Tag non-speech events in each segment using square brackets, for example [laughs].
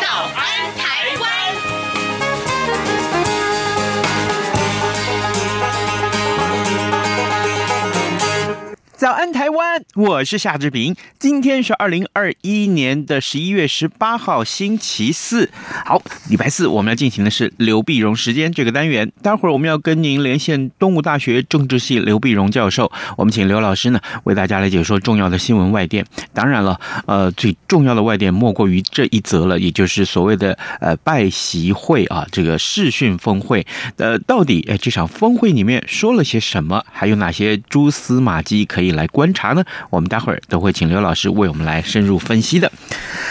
早安台湾》。早安，台湾！我是夏志平。今天是二零二一年的十一月十八号，星期四。好，礼拜四我们要进行的是刘碧荣时间这个单元。待会儿我们要跟您连线东吴大学政治系刘碧荣教授。我们请刘老师呢为大家来解说重要的新闻外电。当然了，呃，最重要的外电莫过于这一则了，也就是所谓的呃拜习会啊，这个视讯峰会。呃，到底哎这场峰会里面说了些什么？还有哪些蛛丝马迹可以？来观察呢，我们待会儿都会请刘老师为我们来深入分析的。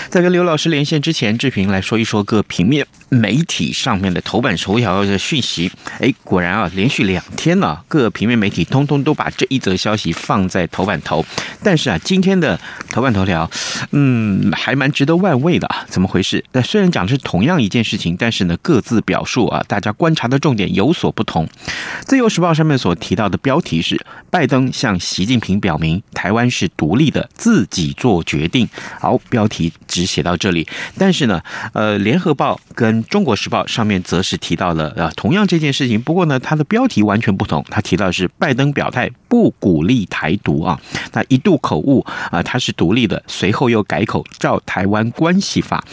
在跟刘老师连线之前，志平来说一说各平面媒体上面的头版头条的讯息。哎，果然啊，连续两天呢，各平面媒体通通都把这一则消息放在头版头。但是啊，今天的头版头条，嗯，还蛮值得玩味的啊。怎么回事？那虽然讲的是同样一件事情，但是呢，各自表述啊，大家观察的重点有所不同。自由时报上面所提到的标题是：拜登向习近平。表明台湾是独立的，自己做决定。好，标题只写到这里。但是呢，呃，联合报跟中国时报上面则是提到了呃同样这件事情。不过呢，它的标题完全不同。它提到是拜登表态不鼓励台独啊，那一度口误啊，他是独立的，随后又改口照台湾关系法。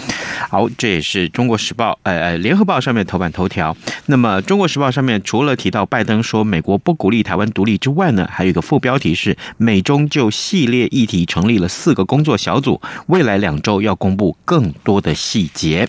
好，这也是中国时报呃呃联合报上面头版头条。那么中国时报上面除了提到拜登说美国不鼓励台湾独立之外呢，还有一个副标题是。美中就系列议题成立了四个工作小组，未来两周要公布更多的细节。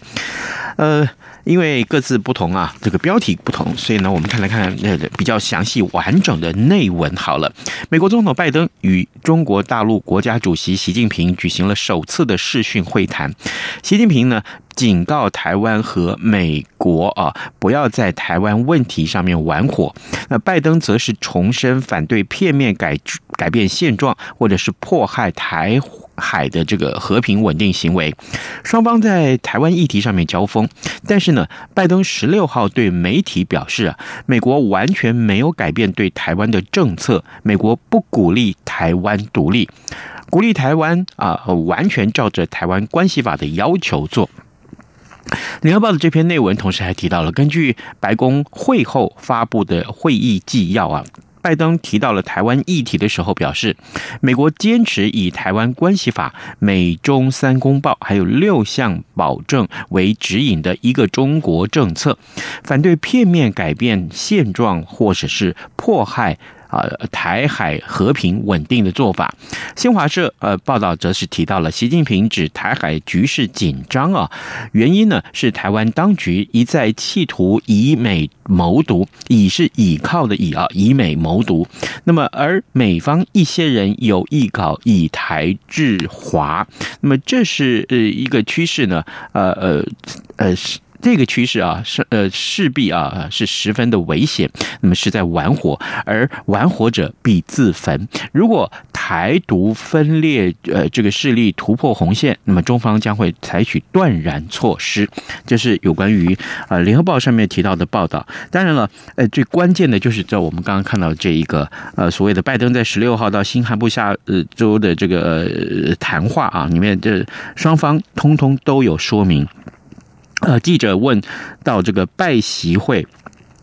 呃，因为各自不同啊，这个标题不同，所以呢，我们看来看那个比较详细完整的内文好了。美国总统拜登与中国大陆国家主席习近平举行了首次的视讯会谈，习近平呢，警告台湾和美国啊，不要在台湾问题上面玩火。那拜登则是重申反对片面改改变现状，或者是迫害台海的这个和平稳定行为。双方在台湾议题上面交锋，但是呢，拜登十六号对媒体表示啊，美国完全没有改变对台湾的政策，美国不鼓励台湾独立，鼓励台湾啊，完全照着台湾关系法的要求做。联合报的这篇内文同时还提到了，根据白宫会后发布的会议纪要啊，拜登提到了台湾议题的时候表示，美国坚持以台湾关系法、美中三公报还有六项保证为指引的一个中国政策，反对片面改变现状或者是迫害。啊，台海和平稳定的做法。新华社呃报道则是提到了习近平指台海局势紧张啊，原因呢是台湾当局一再企图以美谋独，以是倚靠的以啊，以美谋独。那么而美方一些人有意搞以台制华，那么这是呃一个趋势呢，呃呃呃是。这个趋势啊，是呃势必啊是十分的危险，那么是在玩火，而玩火者必自焚。如果台独分裂呃这个势力突破红线，那么中方将会采取断然措施。这是有关于呃联合报上面提到的报道。当然了，呃最关键的就是在我们刚刚看到这一个呃所谓的拜登在十六号到新罕布夏呃州的这个谈话啊里面，这双方通通都有说明。呃，记者问到这个拜习会。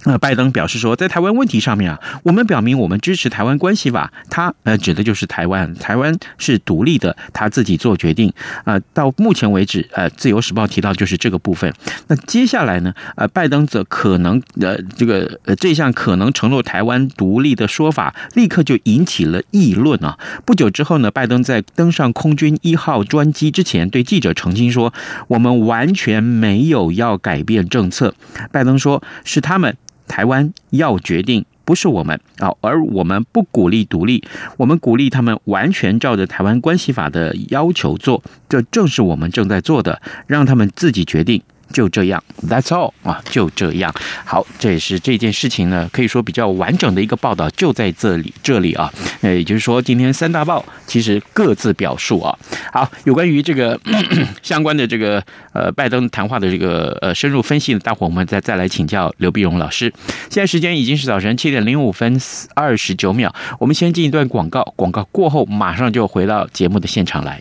呃，拜登表示说，在台湾问题上面啊，我们表明我们支持台湾关系法，他呃指的就是台湾，台湾是独立的，他自己做决定。呃，到目前为止，呃，自由时报提到就是这个部分。那接下来呢，呃，拜登则可能呃这个呃这项可能承诺台湾独立的说法，立刻就引起了议论啊。不久之后呢，拜登在登上空军一号专机之前，对记者澄清说，我们完全没有要改变政策。拜登说，是他们。台湾要决定，不是我们啊，而我们不鼓励独立，我们鼓励他们完全照着台湾关系法的要求做，这正是我们正在做的，让他们自己决定。就这样，That's all 啊，就这样。好，这也是这件事情呢，可以说比较完整的一个报道，就在这里，这里啊，呃，也就是说，今天三大报其实各自表述啊。好，有关于这个 [coughs] 相关的这个呃拜登谈话的这个呃深入分析呢，待会我们再再来请教刘碧荣老师。现在时间已经是早晨七点零五分二十九秒，我们先进一段广告，广告过后马上就回到节目的现场来。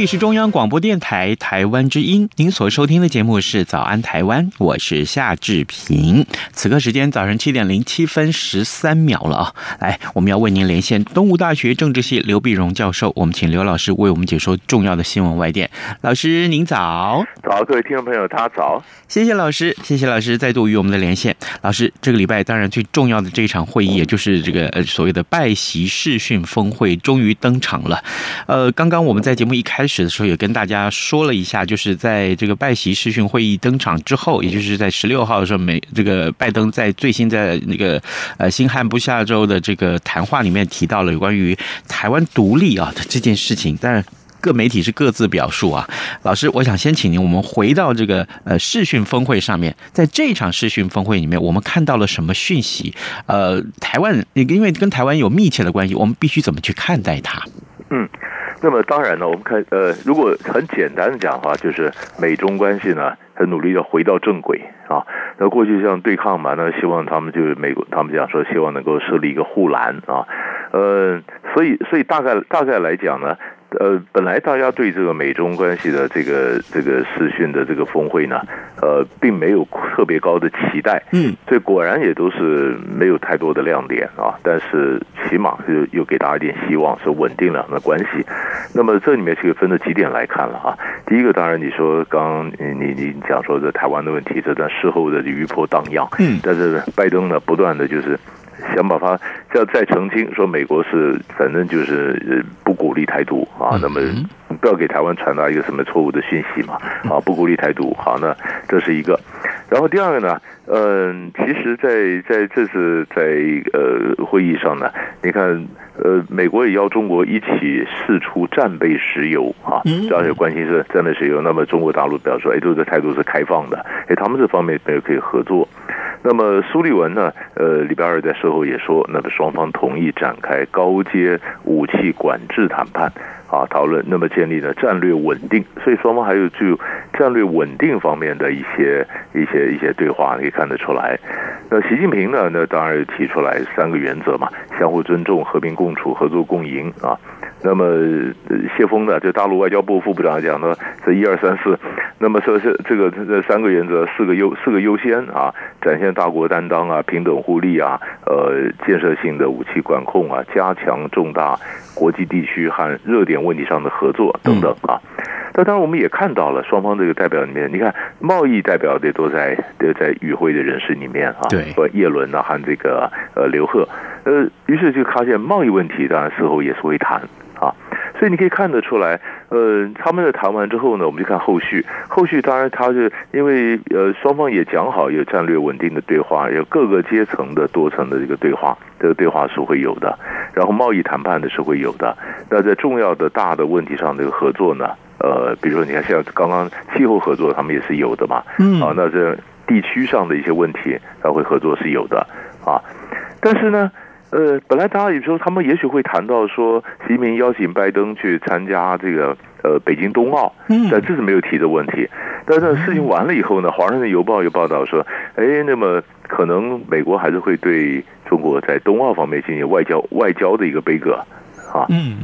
里是中央广播电台台湾之音，您所收听的节目是《早安台湾》，我是夏志平。此刻时间早上七点零七分十三秒了啊！来，我们要为您连线东吴大学政治系刘碧荣教授，我们请刘老师为我们解说重要的新闻外电。老师您早，早，各位听众朋友，大家早，谢谢老师，谢谢老师再度与我们的连线。老师，这个礼拜当然最重要的这一场会议，也就是这个呃所谓的拜习视讯峰会，终于登场了。呃，刚刚我们在节目一开。开始的时候也跟大家说了一下，就是在这个拜习视讯会议登场之后，也就是在十六号的时候，美这个拜登在最新在那个呃新罕布夏州的这个谈话里面提到了有关于台湾独立啊的这件事情，但是各媒体是各自表述啊。老师，我想先请您，我们回到这个呃视讯峰会上面，在这场视讯峰会里面，我们看到了什么讯息？呃，台湾因为跟台湾有密切的关系，我们必须怎么去看待它？嗯。那么当然呢，我们看呃，如果很简单的讲的话，就是美中关系呢，很努力的回到正轨啊。那过去像对抗嘛，那希望他们就是美国，他们讲说希望能够设立一个护栏啊。呃，所以所以大概大概来讲呢。呃，本来大家对这个美中关系的这个这个视讯的这个峰会呢，呃，并没有特别高的期待，嗯，所以果然也都是没有太多的亮点啊。但是起码是又给大家一点希望，是稳定了那关系。那么这里面其实分了几点来看了啊。第一个当然你说刚你你你讲说这台湾的问题，这段事后的余波荡漾，嗯，但是拜登呢不断的就是。想把它要再澄清，说美国是反正就是不鼓励台独啊，那么不要给台湾传达一个什么错误的讯息嘛啊，不鼓励台独，好，那这是一个。然后第二个呢，嗯，其实在在这次在呃会议上呢，你看呃，美国也邀中国一起试出战备石油啊，主要是关心是战备石油。那么中国大陆表示说，哎，这个态度是开放的，哎，他们这方面也可以合作。那么苏利文呢？呃，礼拜二在事后也说，那么双方同意展开高阶武器管制谈判啊，讨论那么建立了战略稳定，所以双方还有具有战略稳定方面的一些一些一些对话，可以看得出来。那习近平呢？那当然提出来三个原则嘛，相互尊重、和平共处、合作共赢啊。那么谢峰呢，就大陆外交部副部长讲的这一二三四，那么说是这个这三个原则，四个优四个优先啊，展现大国担当啊，平等互利啊，呃，建设性的武器管控啊，加强重大国际地区和热点问题上的合作等等啊。那当然我们也看到了双方这个代表里面，你看贸易代表的都在都在与会的人士里面啊，对，叶伦啊和这个呃刘鹤，呃，于是就发现贸易问题当然事后也是会谈。啊，所以你可以看得出来，呃，他们在谈完之后呢，我们就看后续。后续当然，他是因为呃，双方也讲好有战略稳定的对话，有各个阶层的多层的这个对话，这个对话是会有的。然后贸易谈判的是会有的。那在重要的大的问题上，这个合作呢，呃，比如说你看像刚刚气候合作，他们也是有的嘛。嗯。啊，那这地区上的一些问题，他会合作是有的啊。但是呢。呃，本来大家有时候他们也许会谈到说，习近平邀请拜登去参加这个呃北京冬奥，嗯，但这是没有提的问题。但是事情完了以后呢，《华盛顿邮报》又报道说，哎，那么可能美国还是会对中国在冬奥方面进行外交外交的一个杯葛，啊，嗯。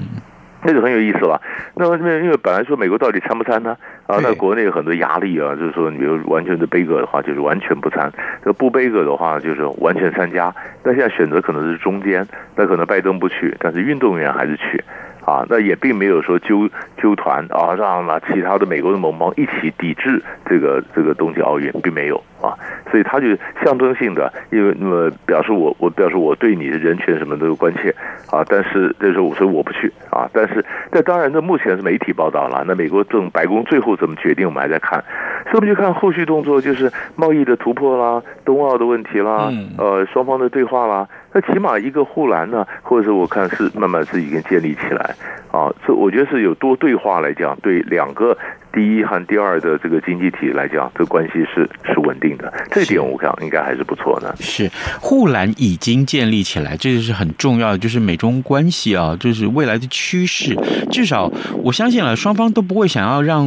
那就很有意思了。那么，因为本来说美国到底参不参呢？啊，那国内有很多压力啊，就是说，你比如完全的杯葛的话，就是完全不参；这不杯葛的话，就是完全参加。那现在选择可能是中间，那可能拜登不去，但是运动员还是去。啊，那也并没有说纠纠团啊，让那其他的美国的盟邦一起抵制这个这个冬季奥运，并没有啊，所以他就象征性的，因为那么表示我我表示我对你的人权什么都有关切啊，但是这时候所以我不去啊，但是这当然，那目前是媒体报道了，那美国政白宫最后怎么决定，我们还在看，所以我们就看后续动作，就是贸易的突破啦，冬奥的问题啦，呃，双方的对话啦。那起码一个护栏呢，或者是我看是慢慢是已经建立起来，啊，这我觉得是有多对话来讲，对两个。第一和第二的这个经济体来讲，这关系是是稳定的，这点我想应该还是不错的。是护栏已经建立起来，这就是很重要的，就是美中关系啊，就是未来的趋势。至少我相信了，双方都不会想要让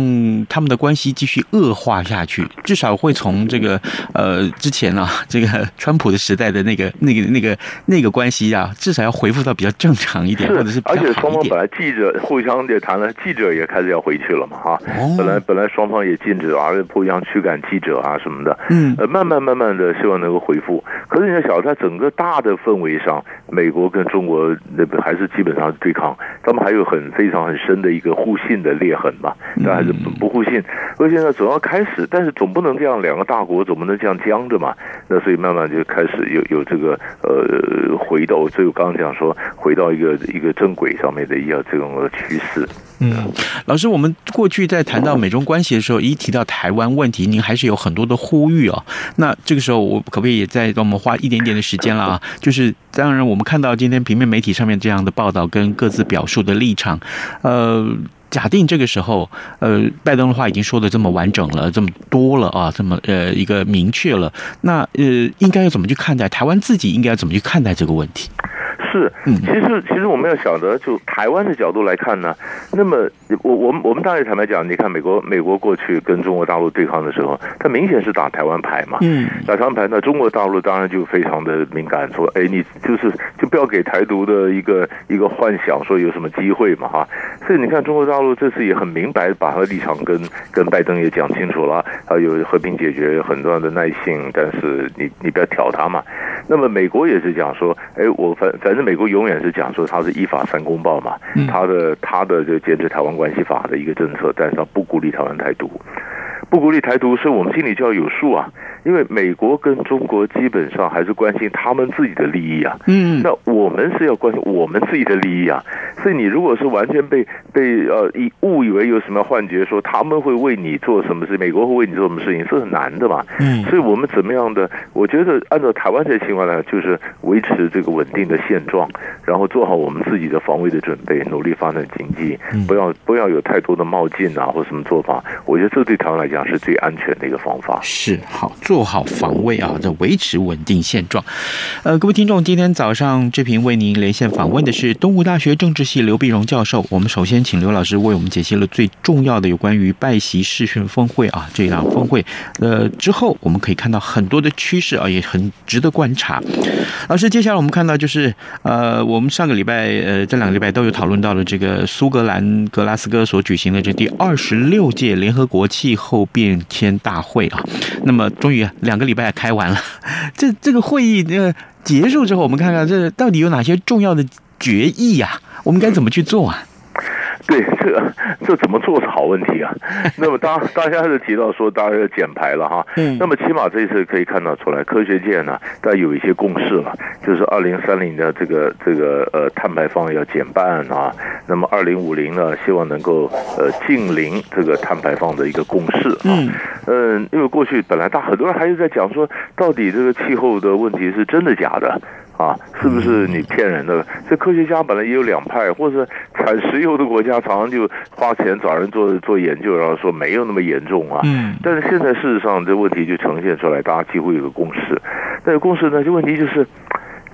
他们的关系继续恶化下去。至少会从这个呃之前啊，这个 [laughs] 川普的时代的那个那个那个那个关系啊，至少要恢复到比较正常一点，或者是。而且双方本来记者互相也谈了，记者也开始要回去了嘛，哈。哦本来本来双方也禁止啊，互相驱赶记者啊什么的，嗯，呃，慢慢慢慢的希望能够恢复。可是你要晓得，在整个大的氛围上，美国跟中国那边还是基本上是对抗，他们还有很非常很深的一个互信的裂痕嘛，但还是不不互信。而现在，总要开始，但是总不能这样，两个大国总不能这样僵着嘛。那所以慢慢就开始有有这个呃回到，所以我刚刚讲说回到一个一个正轨上面的一个这种趋势。嗯，老师，我们过去在谈谈到美中关系的时候，一提到台湾问题，您还是有很多的呼吁哦。那这个时候，我可不可以也再让我们花一点点的时间了啊？就是当然，我们看到今天平面媒体上面这样的报道跟各自表述的立场，呃，假定这个时候，呃，拜登的话已经说的这么完整了，这么多了啊，这么呃一个明确了，那呃，应该要怎么去看待台湾自己应该要怎么去看待这个问题？是，其实其实我们要晓得，就台湾的角度来看呢，那么我我们我们当然坦白讲，你看美国美国过去跟中国大陆对抗的时候，它明显是打台湾牌嘛，嗯，打台湾牌，那中国大陆当然就非常的敏感，说，哎，你就是就不要给台独的一个一个幻想，说有什么机会嘛，哈，所以你看中国大陆这次也很明白，把他的立场跟跟拜登也讲清楚了，还有和平解决很重要的耐性，但是你你不要挑他嘛。那么美国也是讲说，哎，我反反正美国永远是讲说它是依法三公报嘛，它的它的就坚持台湾关系法的一个政策，但是它不鼓励台湾台独，不鼓励台独，所以我们心里就要有数啊。因为美国跟中国基本上还是关心他们自己的利益啊，嗯，那我们是要关心我们自己的利益啊，所以你如果是完全被被呃以误以为有什么幻觉，说他们会为你做什么事，美国会为你做什么事情，是很难的嘛，嗯，所以我们怎么样的？我觉得按照台湾这情况呢，就是维持这个稳定的现状，然后做好我们自己的防卫的准备，努力发展经济，不要不要有太多的冒进啊或什么做法，我觉得这对台湾来讲是最安全的一个方法。是好。做好防卫啊，这维持稳定现状。呃，各位听众，今天早上志平为您连线访问的是东吴大学政治系刘碧荣教授。我们首先请刘老师为我们解析了最重要的有关于拜习视讯峰会啊这一场峰会。呃，之后我们可以看到很多的趋势啊，也很值得观察。老师，接下来我们看到就是呃，我们上个礼拜呃这两个礼拜都有讨论到了这个苏格兰格拉斯哥所举行的这第二十六届联合国气候变迁大会啊，那么终于。两个礼拜开完了，[laughs] 这这个会议呃结束之后，我们看看这到底有哪些重要的决议呀？我们该怎么去做啊？[laughs] 对，这个 [laughs] 这怎么做是好问题啊。[laughs] 那么大大家是提到说，大家要减排了哈。嗯。那么起码这一次可以看到出来，科学界呢，大家有一些共识了，就是二零三零的这个这个呃碳排放要减半啊。那么二零五零呢，希望能够呃近零这个碳排放的一个共识啊。嗯。嗯，因为过去本来大很多人还是在讲说，到底这个气候的问题是真的假的？啊，是不是你骗人的？这科学家本来也有两派，或者产石油的国家常常就花钱找人做做研究，然后说没有那么严重啊。嗯。但是现在事实上这问题就呈现出来，大家几乎有个共识。但是共识呢，这问题就是，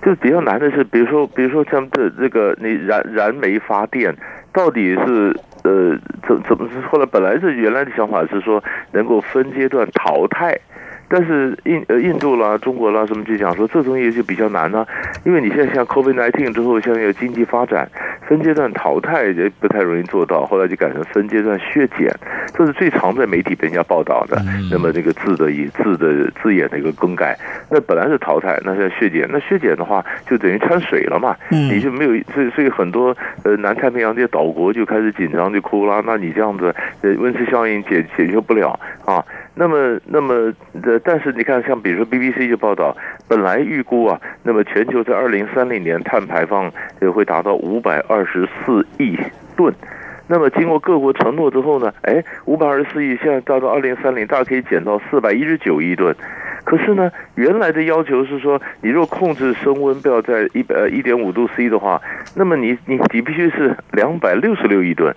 就比较难的是，比如说，比如说像这这个你燃燃煤发电，到底是呃怎怎么是后来本来是原来的想法是说能够分阶段淘汰。但是印呃印度啦、中国啦什么就讲说这东西就比较难呢、啊，因为你现在像 COVID-19 之后，像有经济发展，分阶段淘汰也不太容易做到，后来就改成分阶段削减，这是最常在媒体被人家报道的。那么这个字的以字的字眼的一个更改，那本来是淘汰，那现在削减，那削减的话就等于掺水了嘛，你就没有，所以所以很多呃南太平洋这些岛国就开始紧张就哭了，那你这样子呃温室效应解解决不了啊。那么，那么的，但是你看，像比如说 BBC 就报道，本来预估啊，那么全球在二零三零年碳排放就会达到五百二十四亿吨。那么经过各国承诺之后呢，哎，五百二十四亿现在达到二零三零，大概可以减到四百一十九亿吨。可是呢，原来的要求是说，你若控制升温不要在一百呃一点五度 C 的话，那么你你你必须是两百六十六亿吨。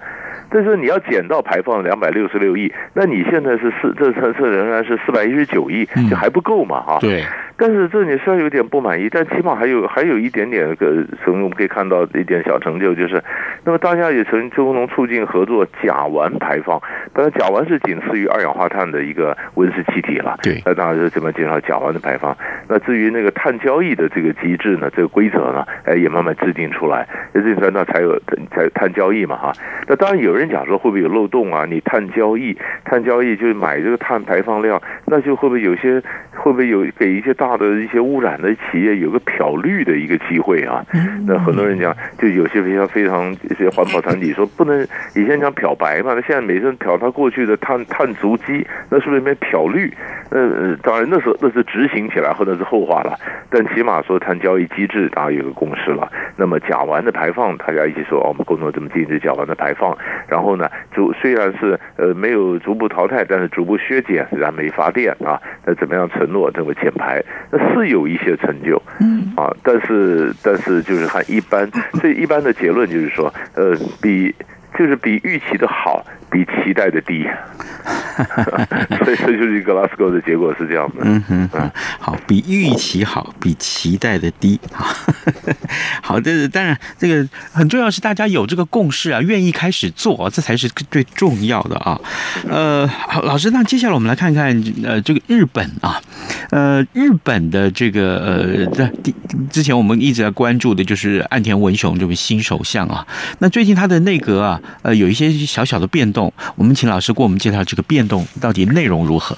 但是你要减到排放两百六十六亿，那你现在是四这层次仍然是四百一十九亿，就还不够嘛？哈。对。但是这你虽然有点不满意，但起码还有还有一点点个，从我们可以看到一点小成就，就是，那么大家也曾共同促进合作甲烷排放。当然，甲烷是仅次于二氧化碳的一个温室气体了。对。那当然是怎么减少甲烷的排放？那至于那个碳交易的这个机制呢？这个规则呢？哎，也慢慢制定出来，制定出来那才有才碳交易嘛？哈。那当然有人讲说会不会有漏洞啊？你碳交易，碳交易就是买这个碳排放量，那就会不会有些会不会有给一些大的一些污染的企业有个漂绿的一个机会啊？那很多人讲，就有些非常非常一些环保团体说不能以前讲漂白嘛，那现在每次漂它过去的碳碳足迹，那是不是没漂绿？呃，当然那时候那是执行起来或者是后话了，但起码说碳交易机制大家有个共识了。那么甲烷的排放，大家一起说哦，我们共同这么禁止甲烷的排放，然后呢，逐虽然是呃没有逐步淘汰，但是逐步削减燃煤发电啊，那怎么样承诺这个减排？那是有一些成就，嗯啊，但是但是就是还一般，所以一般的结论就是说，呃，比就是比预期的好，比期待的低。[laughs] 所以这就是格拉斯哥的结果是这样的。嗯哼，嗯，好，比预期好，比期待的低。[laughs] 好，这是当然，这个很重要是大家有这个共识啊，愿意开始做，这才是最重要的啊。呃，好，老师，那接下来我们来看看呃这个日本啊，呃日本的这个呃在之前我们一直在关注的就是岸田文雄这位新首相啊，那最近他的内阁啊呃有一些小小的变动，我们请老师给我们介绍这个变动。到底内容如何？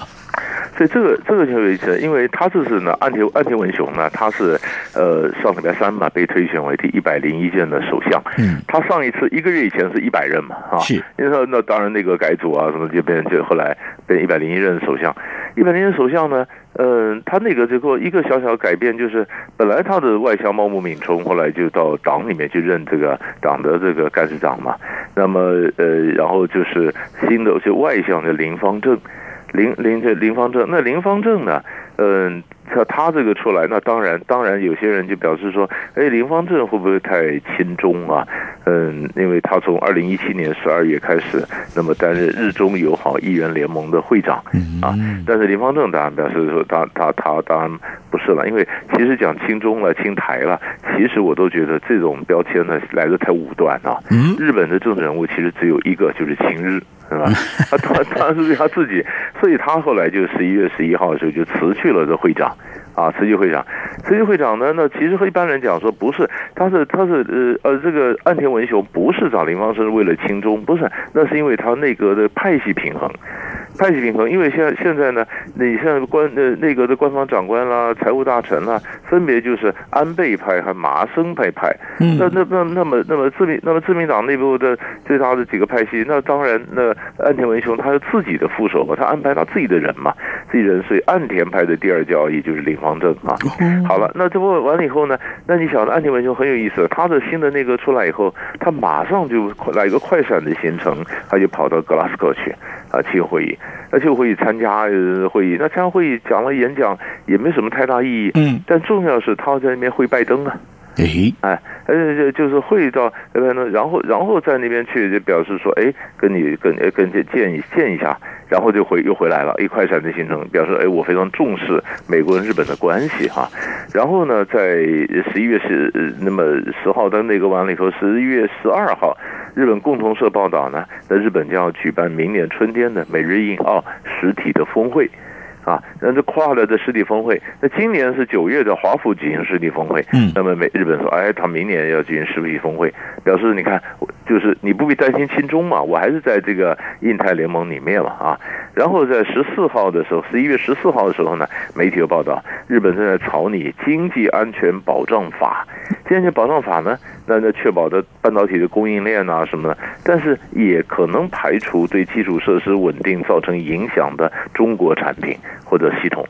所以这个这个就有意思，因为他这是呢，岸田岸田文雄呢，他是呃上礼拜三嘛被推选为第一百零一任的首相。嗯，他上一次一个月以前是一百任嘛，啊，是，因为那当然那个改组啊什么就变就后来变一百零一任首相。一百零一任首相呢，嗯、呃，他那个这个一个小小的改变就是，本来他的外相茂木敏充后来就到党里面去任这个党的这个干事长嘛，那么呃，然后就是新的有些外向的林方正。林林这林方正，那林方正呢？嗯，他他这个出来，那当然当然有些人就表示说，哎，林芳正会不会太亲中啊？嗯，因为他从二零一七年十二月开始，那么担任日中友好议员联盟的会长啊。但是林芳正当然表示说他，他他他当然不是了，因为其实讲亲中了、亲台了，其实我都觉得这种标签呢来的太武断啊。日本的政治人物其实只有一个，就是亲日。是吧？[laughs] 他他他是他自己，所以他后来就十一月十一号的时候就辞去了这会长，啊，慈济会长，慈济会长呢？那其实和一般人讲说不是，他是他是呃呃，这个岸田文雄不是找林芳生为了亲中，不是，那是因为他内阁的派系平衡。派系平衡，因为现在现在呢，你像官呃内阁的官方长官啦、财务大臣啦，分别就是安倍派和麻生派派。嗯，那那那那么那么自民那么自民党内部的最大的几个派系，那当然那岸田文雄他有自己的副手嘛，他安排他自己的人嘛，自己人，是岸田派的第二交易就是林芳正啊。好了，那这不完了以后呢，那你晓得岸田文雄很有意思，他的新的内阁出来以后，他马上就来一个快闪的行程，他就跑到格拉斯哥去啊，气候会议。那气候会议参加会议，那参加会议讲了演讲，也没什么太大意义。嗯，但重要是他在那边会拜登啊。诶，哎，呃，就是会到那边，然后然后在那边去就表示说，哎，跟你跟跟见见一见一下，然后就回又回来了，一快闪的行程，表示哎，我非常重视美国跟日本的关系哈。然后呢，在十一月十那么十号的那个完了以后，十一月十二号，日本共同社报道呢，那日本将要举办明年春天的美日印澳实体的峰会。啊，那这跨了的实体峰会，那今年是九月的华府举行实体峰会，嗯，那么美日本说，哎，他明年要举行实体峰会，表示你看，就是你不必担心亲中嘛，我还是在这个印太联盟里面嘛，啊，然后在十四号的时候，十一月十四号的时候呢，媒体有报道，日本正在草拟经济安全保障法，经济安全保障法呢，那那确保的半导体的供应链啊什么的，但是也可能排除对基础设施稳定造成影响的中国产品。或者系统，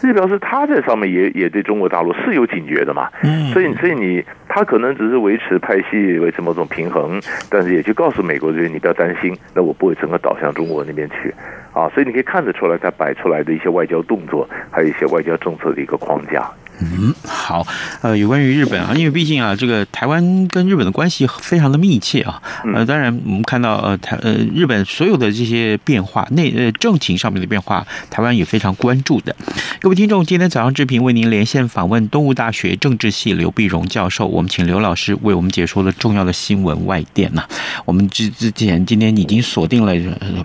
这表示他在上面也也对中国大陆是有警觉的嘛？嗯，所以所以你他可能只是维持派系维持某种平衡，但是也去告诉美国这边你不要担心，那我不会整个倒向中国那边去啊。所以你可以看得出来，他摆出来的一些外交动作，还有一些外交政策的一个框架。嗯，好，呃，有关于日本啊，因为毕竟啊，这个台湾跟日本的关系非常的密切啊，呃，当然我们看到呃台呃日本所有的这些变化，内呃政情上面的变化，台湾也非常关注的。各位听众，今天早上志平为您连线访问东吴大学政治系刘碧荣教授，我们请刘老师为我们解说了重要的新闻外电呐。我们之之前今天已经锁定了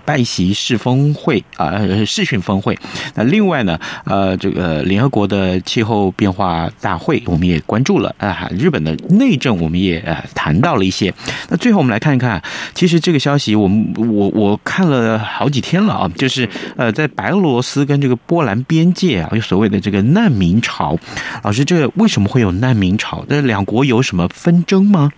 拜习式峰会啊，视讯峰会。那另外呢，呃，这个联合国的气候变化大会，我们也关注了啊。日本的内政，我们也谈到了一些。那最后我们来看一看，其实这个消息，我们我我看了好几天了啊，就是呃，在白俄罗斯跟这个波兰边界啊，有所谓的这个难民潮。老师，这为什么会有难民潮？这两国有什么纷争吗？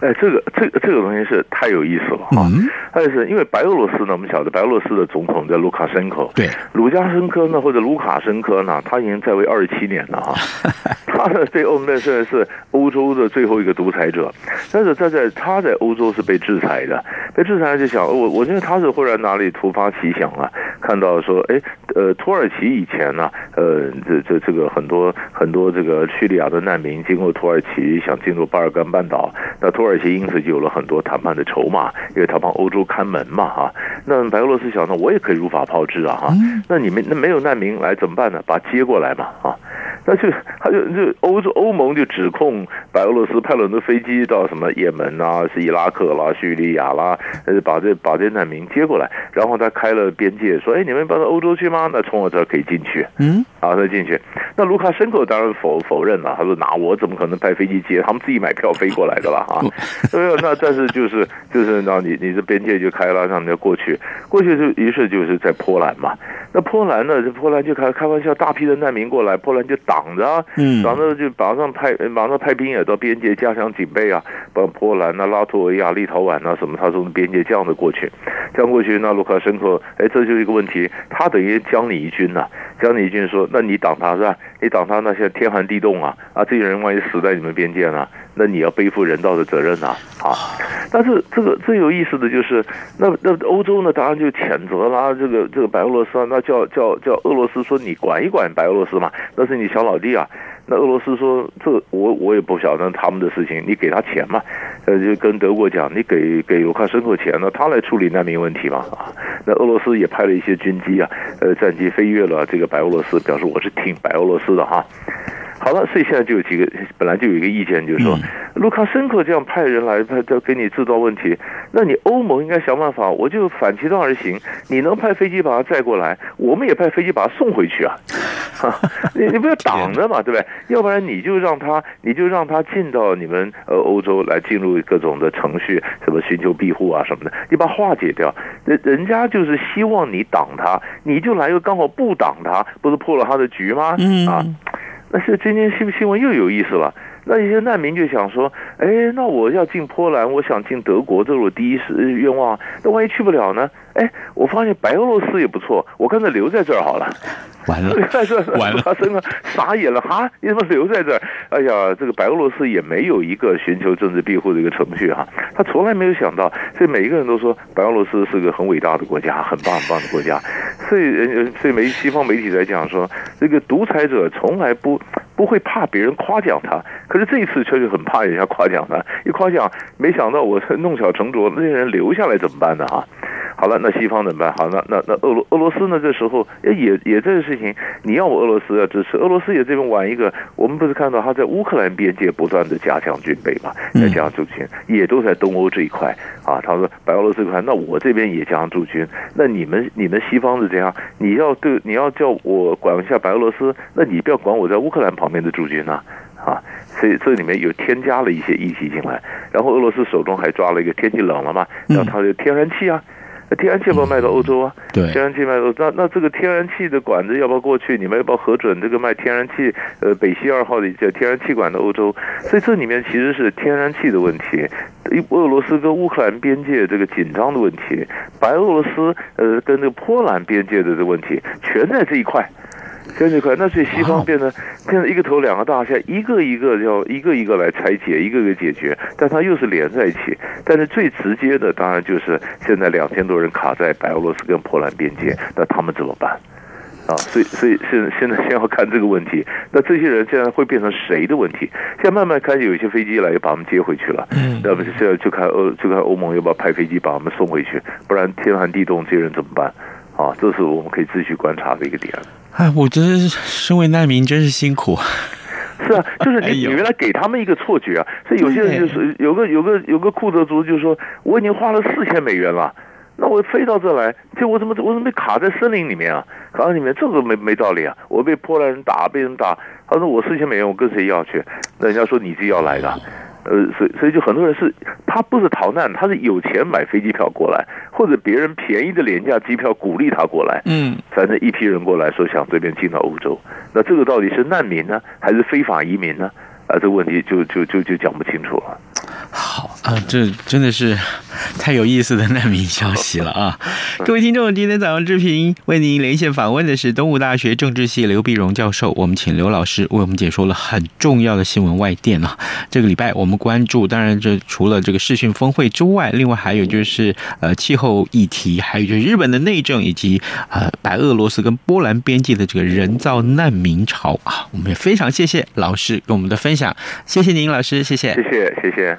哎，这个这个这个东西是太有意思了哈！但是因为白俄罗斯呢，我们晓得白俄罗斯的总统叫卢卡申科，对，卢加申科呢或者卢卡申科呢，他已经在位二十七年了哈。[laughs] 他呢对欧盟现在是欧洲的最后一个独裁者，但是他在他在欧洲是被制裁的，被制裁就想我我觉得他是忽然哪里突发奇想啊，看到说哎呃土耳其以前呢呃这这这个很多很多这个叙利亚的难民经过土耳其想进入巴尔干半岛，那土耳其因此就有了很多谈判的筹码，因为他帮欧洲看门嘛哈。那白俄罗斯想呢，我也可以如法炮制啊哈。那你们那没有难民来怎么办呢？把他接过来嘛啊。那就他就就欧洲欧盟就指控白俄罗斯派了很多飞机到什么也门啊、是伊拉克啦、叙利亚啦，呃，把这把这难民接过来，然后他开了边界，说：“哎，你们搬到欧洲去吗？那从我这儿可以进去。”嗯，啊，他进去。那卢卡申科当然否否认了，他说：“那我怎么可能派飞机接？他们自己买票飞过来的了啊。”没有，那但是就是就是让你你这边界就开了，让人家过去，过去就于是就是在波兰嘛。那波兰呢？这波兰就开开玩笑，大批的难民过来，波兰就挡着，挡着就马上派马上派兵也到边界加强警备啊，把波兰啊、拉脱维亚、立陶宛啊什么，他从边界这样的过去，这样过去，那卢卡申科，哎，这就是一个问题，他等于将你一军呐、啊，将你一军说，那你挡他是吧？你挡他，那现在天寒地冻啊，啊，这些人万一死在你们边界呢？那你要背负人道的责任呐，啊！但是这个最有意思的就是，那那欧洲呢，当然就谴责啦，这个这个白俄罗斯啊，那叫叫叫俄罗斯说你管一管白俄罗斯嘛，那是你小老弟啊。那俄罗斯说这我我也不晓得他们的事情，你给他钱嘛，呃，就跟德国讲，你给给卢卡申科钱呢，他来处理难民问题嘛，啊。那俄罗斯也派了一些军机啊，呃，战机飞越了这个白俄罗斯，表示我是挺白俄罗斯的哈。好了，所以现在就有几个，本来就有一个意见，就是说，卢卡申科这样派人来他，就给你制造问题，那你欧盟应该想办法，我就反其道而行，你能派飞机把他载过来，我们也派飞机把他送回去啊。你 [laughs] 你不要挡着嘛，对不对？要不然你就让他，你就让他进到你们呃欧洲来进入各种的程序，什么寻求庇护啊什么的，你把化解掉。人人家就是希望你挡他，你就来个刚好不挡他，不是破了他的局吗？嗯啊，那是今天新新闻又有意思了。那一些难民就想说，哎，那我要进波兰，我想进德国，这是我第一是愿望。那万一去不了呢？哎，我发现白俄罗斯也不错，我干脆留在这儿好了。完了，在这完了，他真的，傻眼了哈！你怎么留在这儿？哎呀，这个白俄罗斯也没有一个寻求政治庇护的一个程序哈，他从来没有想到，所以每一个人都说白俄罗斯是个很伟大的国家，很棒很棒的国家。所以，所以媒西方媒体在讲说，这个独裁者从来不不会怕别人夸奖他，可是这一次却是很怕人家夸奖他，一夸奖，没想到我弄巧成拙，那些人留下来怎么办呢？哈。好了，那西方怎么办？好，那那那俄罗俄罗斯呢？这时候也也这个事情，你要我俄罗斯要支持，俄罗斯也这边玩一个。我们不是看到他在乌克兰边界不断的加强军备嘛，在加强驻军，也都在东欧这一块啊。他说白俄罗斯这块，那我这边也加强驻军。那你们你们西方是这样？你要对你要叫我管一下白俄罗斯，那你不要管我在乌克兰旁边的驻军呐啊，啊。所以这里面有添加了一些议题进来，然后俄罗斯手中还抓了一个天气冷了嘛，然后他的天然气啊。那天然气要不要卖到欧洲啊？对，天然气卖到那那这个天然气的管子要不要过去？你们要不要核准这个卖天然气？呃，北溪二号的叫天然气管的欧洲，所以这里面其实是天然气的问题，俄罗斯跟乌克兰边界这个紧张的问题，白俄罗斯呃跟这个波兰边界的这个问题，全在这一块。跟这块，那所以西方变成变成一个头两个大，现在一个一个要一个一个来拆解，一个一个解决，但它又是连在一起。但是最直接的，当然就是现在两千多人卡在白俄罗斯跟波兰边界，那他们怎么办？啊，所以所以现现在先要看这个问题。那这些人现在会变成谁的问题？现在慢慢开始有一些飞机来把我们接回去了。嗯，那么现在就看欧就看欧盟要不要派飞机把我们送回去，不然天寒地冻，这些人怎么办？啊，这是我们可以继续观察的一个点。哎，我觉得身为难民真是辛苦。是啊，[laughs] 就是你你原来给他们一个错觉啊，所以有些人就是有个有个有个库德族就说，我已经花了四千美元了，那我飞到这来，就我怎么我怎么被卡在森林里面啊？卡在里面这个没没道理啊！我被波兰人打，被人打，他说我四千美元我跟谁要去？那人家说你自己要来的。呃，所以所以就很多人是，他不是逃难，他是有钱买飞机票过来，或者别人便宜的廉价机票鼓励他过来，嗯，反正一批人过来说想这边进到欧洲，那这个到底是难民呢，还是非法移民呢？啊，这个问题就就就就讲不清楚了。好啊，这真的是太有意思的难民消息了啊！各位听众，今天早上志平为您连线访问的是东吴大学政治系刘碧荣教授，我们请刘老师为我们解说了很重要的新闻外电啊。这个礼拜我们关注，当然这除了这个视讯峰会之外，另外还有就是呃气候议题，还有就是日本的内政，以及呃白俄罗斯跟波兰边界的这个人造难民潮啊。我们也非常谢谢老师跟我们的分享，谢谢您老师，谢谢，谢谢，谢谢。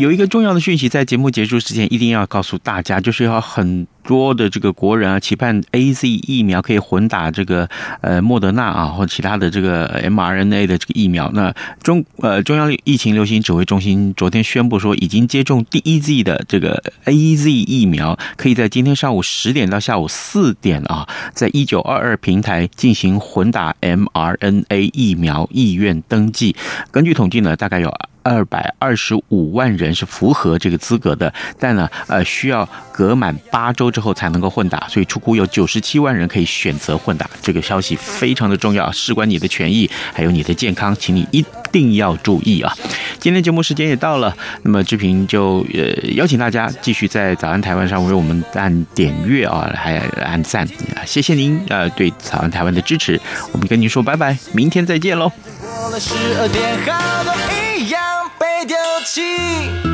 有一个重要的讯息，在节目结束之前一定要告诉大家，就是要很多的这个国人啊，期盼 AZ 疫苗可以混打这个呃莫德纳啊或其他的这个 mRNA 的这个疫苗。那中呃中央疫情流行指挥中心昨天宣布说，已经接种第一剂的这个 AZ 疫苗，可以在今天上午十点到下午四点啊，在一九二二平台进行混打 mRNA 疫苗意愿登记。根据统计呢，大概有。二百二十五万人是符合这个资格的，但呢，呃，需要隔满八周之之后才能够混打，所以出库有九十七万人可以选择混打。这个消息非常的重要，事关你的权益，还有你的健康，请你一定要注意啊！今天节目时间也到了，那么志平就呃邀请大家继续在早安台湾上为我们按点阅啊，还按赞啊，谢谢您呃对早安台湾的支持，我们跟您说拜拜，明天再见喽。过了十二点，好多一样被丢弃。